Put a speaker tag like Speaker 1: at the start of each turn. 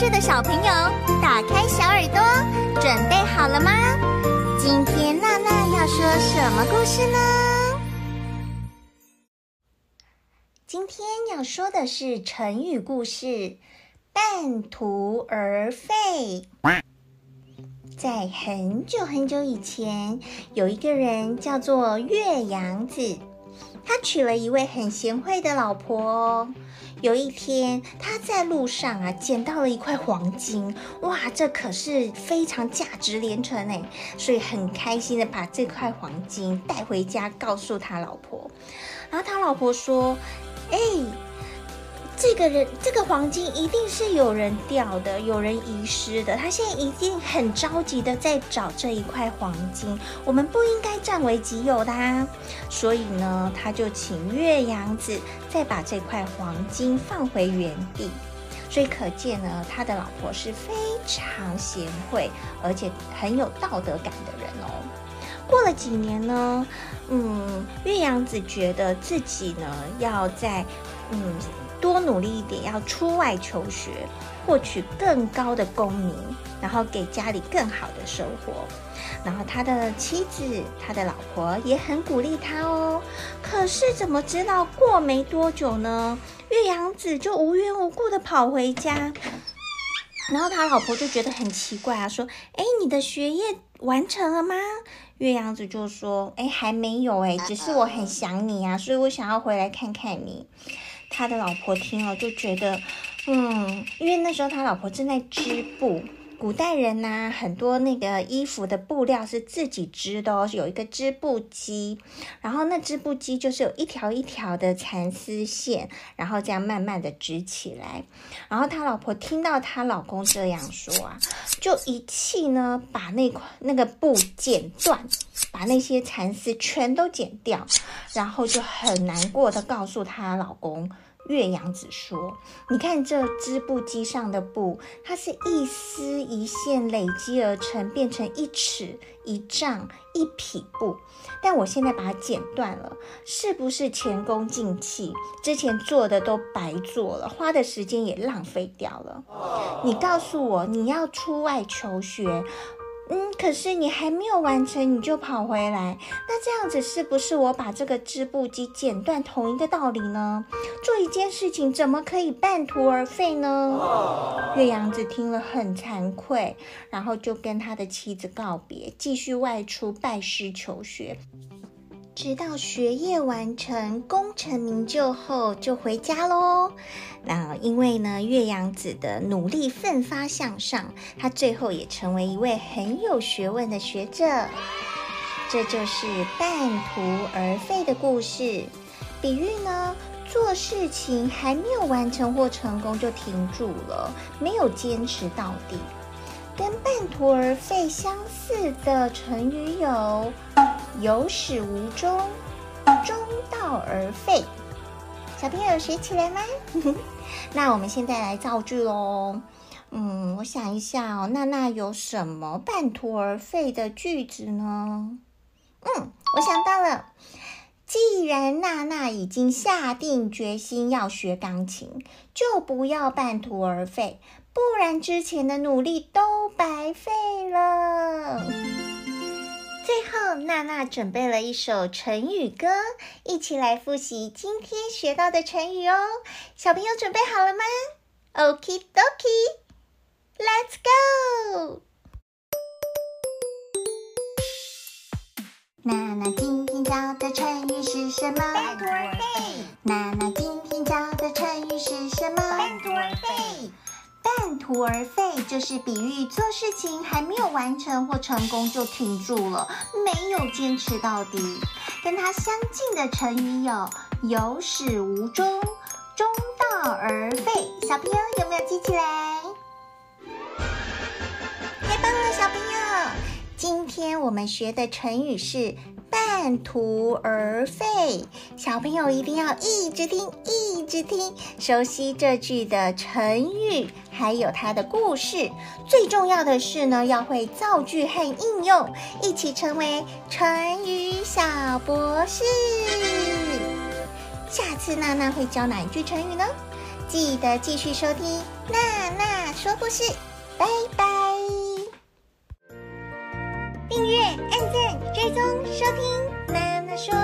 Speaker 1: 是的小朋友，打开小耳朵，准备好了吗？今天娜娜要说什么故事呢？今天要说的是成语故事“半途而废”。在很久很久以前，有一个人叫做月阳子，他娶了一位很贤惠的老婆哦。有一天，他在路上啊，捡到了一块黄金，哇，这可是非常价值连城哎，所以很开心的把这块黄金带回家，告诉他老婆。然后他老婆说：“哎。”这个人，这个黄金一定是有人掉的，有人遗失的。他现在一定很着急的在找这一块黄金，我们不应该占为己有的。所以呢，他就请月阳子再把这块黄金放回原地。所以可见呢，他的老婆是非常贤惠，而且很有道德感的人哦。过了几年呢，嗯，月阳子觉得自己呢要在，嗯。多努力一点，要出外求学，获取更高的功名，然后给家里更好的生活。然后他的妻子，他的老婆也很鼓励他哦。可是怎么知道过没多久呢？岳阳子就无缘无故的跑回家，然后他老婆就觉得很奇怪啊，说：“哎，你的学业完成了吗？”岳阳子就说：“哎，还没有哎，只是我很想你啊，所以我想要回来看看你。”他的老婆听了就觉得，嗯，因为那时候他老婆正在织布。古代人呐、很多那个衣服的布料是自己织的哦，有一个织布机，然后那织布机就是有一条一条的蚕丝线，然后这样慢慢的织起来。然后他老婆听到他老公这样说啊，就一气呢，把那块那个布剪断，把那些蚕丝全都剪掉，然后就很难过的告诉他老公。月阳子说：“你看这织布机上的布，它是一丝一线累积而成，变成一尺、一丈、一匹布。但我现在把它剪断了，是不是前功尽弃？之前做的都白做了，花的时间也浪费掉了。你告诉我，你要出外求学。”嗯，可是你还没有完成，你就跑回来，那这样子是不是我把这个织布机剪断同一个道理呢？做一件事情怎么可以半途而废呢？月阳子听了很惭愧，然后就跟他的妻子告别，继续外出拜师求学。直到学业完成、功成名就后，就回家喽。那因为呢，岳阳子的努力奋发向上，他最后也成为一位很有学问的学者。这就是半途而废的故事，比喻呢，做事情还没有完成或成功就停住了，没有坚持到底。跟半途而废相似的成语有。有始无终，中道而废。小朋友学起来吗？那我们现在来造句喽。嗯，我想一下哦，娜娜有什么半途而废的句子呢？嗯，我想到了。既然娜娜已经下定决心要学钢琴，就不要半途而废，不然之前的努力都白费了。最后，娜娜准备了一首成语歌，一起来复习今天学到的成语哦。小朋友准备好了吗？Okie dokie，Let's go！娜娜今天教的成语是什么？娜娜今天教的成语是什么？途而废。半途而废就是比喻做事情还没有完成或成功就停住了，没有坚持到底。跟它相近的成语有有始无终、中道而废。小朋友有没有记起来？太棒了，小朋友！今天我们学的成语是半途而废。小朋友一定要一直听，一直听，熟悉这句的成语，还有它的故事。最重要的是呢，要会造句和应用，一起成为成语小博士。下次娜娜会教哪一句成语呢？记得继续收听娜娜说故事，拜拜。订阅、按赞、追踪收听。妈妈说